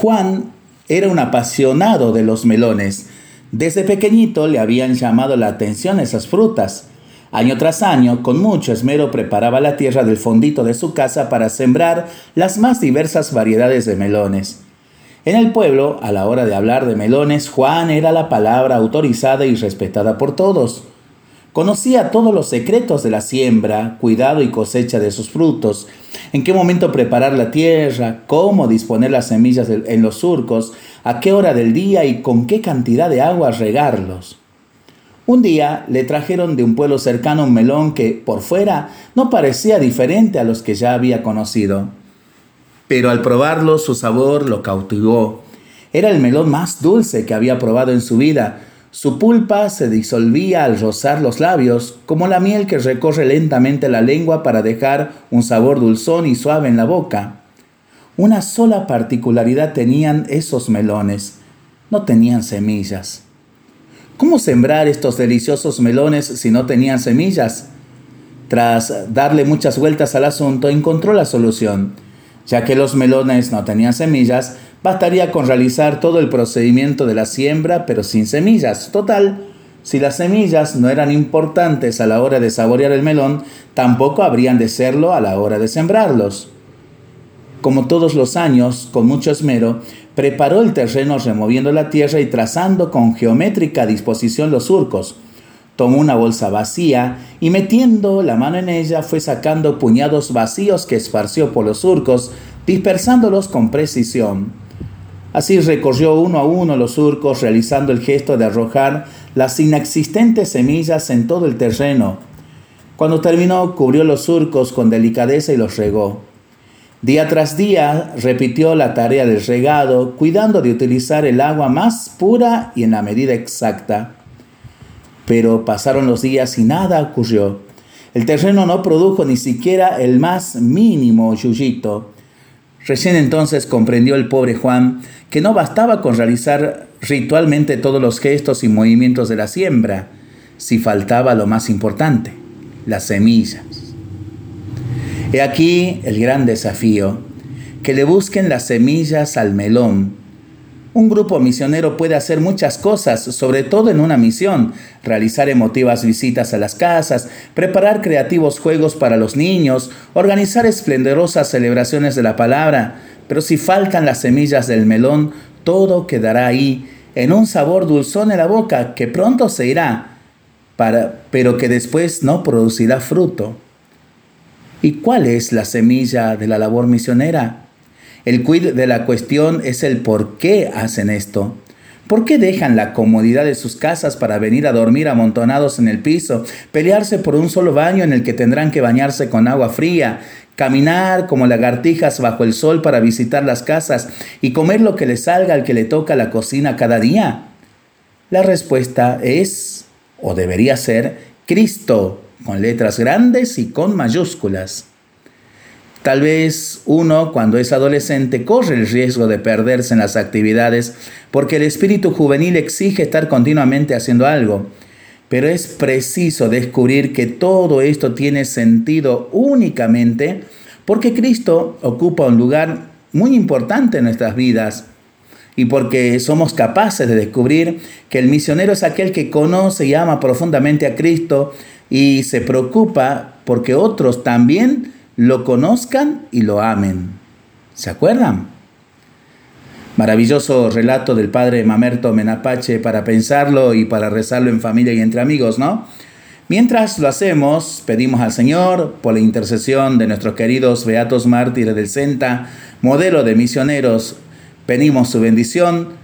Juan era un apasionado de los melones. Desde pequeñito le habían llamado la atención esas frutas. Año tras año, con mucho esmero, preparaba la tierra del fondito de su casa para sembrar las más diversas variedades de melones. En el pueblo, a la hora de hablar de melones, Juan era la palabra autorizada y respetada por todos. Conocía todos los secretos de la siembra, cuidado y cosecha de sus frutos, en qué momento preparar la tierra, cómo disponer las semillas en los surcos, a qué hora del día y con qué cantidad de agua regarlos. Un día le trajeron de un pueblo cercano un melón que por fuera no parecía diferente a los que ya había conocido. Pero al probarlo su sabor lo cautivó. Era el melón más dulce que había probado en su vida, su pulpa se disolvía al rozar los labios, como la miel que recorre lentamente la lengua para dejar un sabor dulzón y suave en la boca. Una sola particularidad tenían esos melones. No tenían semillas. ¿Cómo sembrar estos deliciosos melones si no tenían semillas? Tras darle muchas vueltas al asunto, encontró la solución. Ya que los melones no tenían semillas, Bastaría con realizar todo el procedimiento de la siembra, pero sin semillas. Total, si las semillas no eran importantes a la hora de saborear el melón, tampoco habrían de serlo a la hora de sembrarlos. Como todos los años, con mucho esmero, preparó el terreno removiendo la tierra y trazando con geométrica disposición los surcos. Tomó una bolsa vacía y metiendo la mano en ella fue sacando puñados vacíos que esparció por los surcos, dispersándolos con precisión. Así recorrió uno a uno los surcos, realizando el gesto de arrojar las inexistentes semillas en todo el terreno. Cuando terminó, cubrió los surcos con delicadeza y los regó. Día tras día repitió la tarea del regado, cuidando de utilizar el agua más pura y en la medida exacta. Pero pasaron los días y nada ocurrió. El terreno no produjo ni siquiera el más mínimo yuyito. Recién entonces comprendió el pobre Juan que no bastaba con realizar ritualmente todos los gestos y movimientos de la siembra, si faltaba lo más importante, las semillas. He aquí el gran desafío, que le busquen las semillas al melón un grupo misionero puede hacer muchas cosas, sobre todo en una misión, realizar emotivas visitas a las casas, preparar creativos juegos para los niños, organizar esplendorosas celebraciones de la palabra, pero si faltan las semillas del melón, todo quedará ahí, en un sabor dulzón en la boca que pronto se irá, para, pero que después no producirá fruto. ¿Y cuál es la semilla de la labor misionera? El quid de la cuestión es el por qué hacen esto. ¿Por qué dejan la comodidad de sus casas para venir a dormir amontonados en el piso, pelearse por un solo baño en el que tendrán que bañarse con agua fría, caminar como lagartijas bajo el sol para visitar las casas y comer lo que le salga al que le toca la cocina cada día? La respuesta es, o debería ser, Cristo, con letras grandes y con mayúsculas. Tal vez uno cuando es adolescente corre el riesgo de perderse en las actividades porque el espíritu juvenil exige estar continuamente haciendo algo. Pero es preciso descubrir que todo esto tiene sentido únicamente porque Cristo ocupa un lugar muy importante en nuestras vidas y porque somos capaces de descubrir que el misionero es aquel que conoce y ama profundamente a Cristo y se preocupa porque otros también lo conozcan y lo amen. ¿Se acuerdan? Maravilloso relato del padre Mamerto Menapache para pensarlo y para rezarlo en familia y entre amigos, ¿no? Mientras lo hacemos, pedimos al Señor, por la intercesión de nuestros queridos beatos mártires del Senta, modelo de misioneros, pedimos su bendición